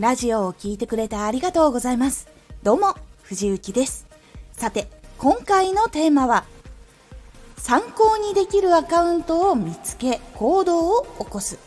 ラジオを聴いてくれてありがとうございます。どうも、藤幸です。さて、今回のテーマは、参考にできるアカウントを見つけ、行動を起こす。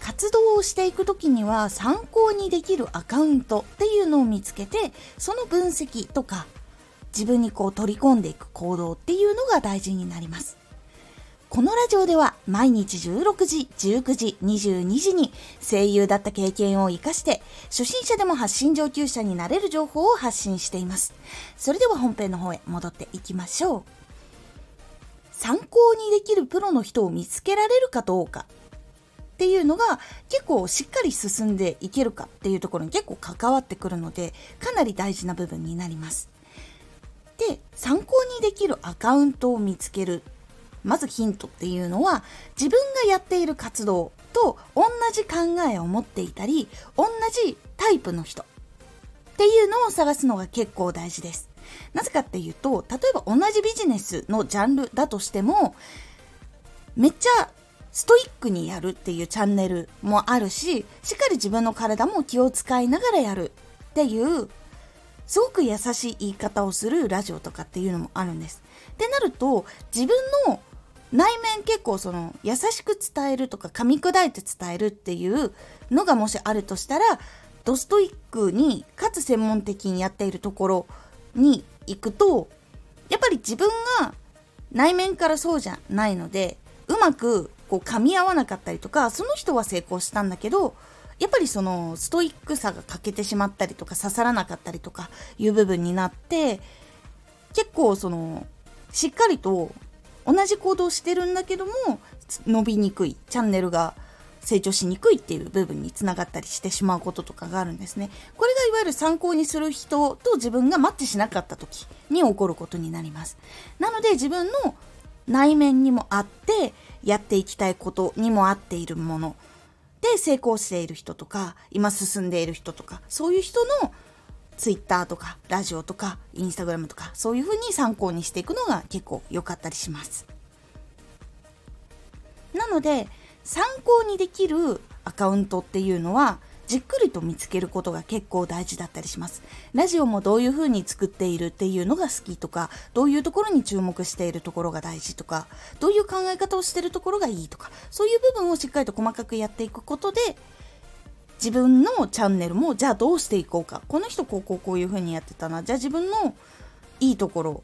活動をしていく時には参考にできるアカウントっていうのを見つけて、その分析とか、自分にこう取り込んでいく行動っていうのが大事になります。このラジオでは毎日16時、19時、22時に声優だった経験を活かして初心者でも発信上級者になれる情報を発信しています。それでは本編の方へ戻っていきましょう。参考にできるプロの人を見つけられるかどうかっていうのが結構しっかり進んでいけるかっていうところに結構関わってくるのでかなり大事な部分になります。で参考にできるアカウントを見つけるまずヒントっていうのは自分がやっている活動と同じ考えを持っていたり同じタイプの人っていうのを探すのが結構大事です。なぜかっていうと例えば同じビジネスのジャンルだとしてもめっちゃストイックにやるっていうチャンネルもあるししっかり自分の体も気を使いながらやるっていうすごく優しい言い方をするラジオとかっていうのもあるんです。ってなると自分の内面結構その優しく伝えるとか噛み砕いて伝えるっていうのがもしあるとしたらドストイックにかつ専門的にやっているところに行くとやっぱり自分が内面からそうじゃないのでうまくこう噛み合わなかったりとかその人は成功したんだけどやっぱりそのストイックさが欠けてしまったりとか刺さらなかったりとかいう部分になって結構そのしっかりと同じ行動してるんだけども伸びにくいチャンネルが成長しにくいっていう部分につながったりしてしまうこととかがあるんですね。これがいわゆる参考にする人と自分がマッチしなかった時に起こることになります。なので自分の内面にもあってやっていきたいことにも合っているもので成功している人とか今進んでいる人とかそういう人の Twitter とかラジオとか Instagram とかそういうふうに参考にしていくのが結構良かったりします。なので参考にできるアカウントっていうのはじっくりと見つけることが結構大事だったりします。ラジオもどういう風に作っているっていうのが好きとか、どういうところに注目しているところが大事とか、どういう考え方をしているところがいいとか、そういう部分をしっかりと細かくやっていくことで、自分のチャンネルもじゃあどうしていこうか。この人こうこうこういう風にやってたな。じゃあ自分のいいところ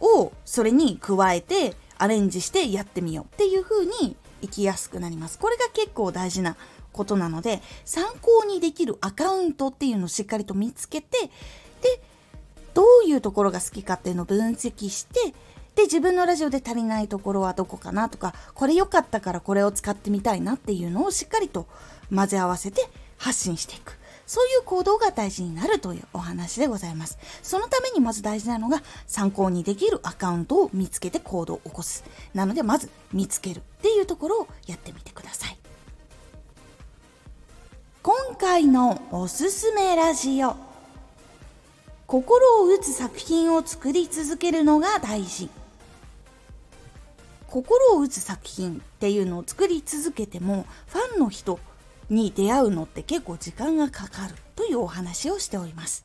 をそれに加えてアレンジしてやってみよう。っていう風に生きやすくなります。これが結構大事なことなので参考にできるアカウントっていうのをしっかりと見つけてでどういうところが好きかっていうのを分析してで自分のラジオで足りないところはどこかなとかこれ良かったからこれを使ってみたいなっていうのをしっかりと混ぜ合わせて発信していく。そういう行動が大事になるというお話でございます。そのためにまず大事なのが参考にできるアカウントを見つけて行動を起こす。なのでまず見つけるっていうところをやってみてください。今回のおすすめラジオ。心を打つ作品を作り続けるのが大事。心を打つ作品っていうのを作り続けてもファンの人に出会うのって結構時間がかかるというお話をしております。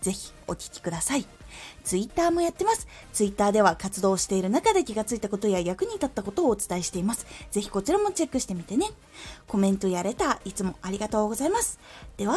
ぜひお聴きください。ツイッターもやってます。ツイッターでは活動している中で気がついたことや役に立ったことをお伝えしています。ぜひこちらもチェックしてみてね。コメントやレター、いつもありがとうございます。では、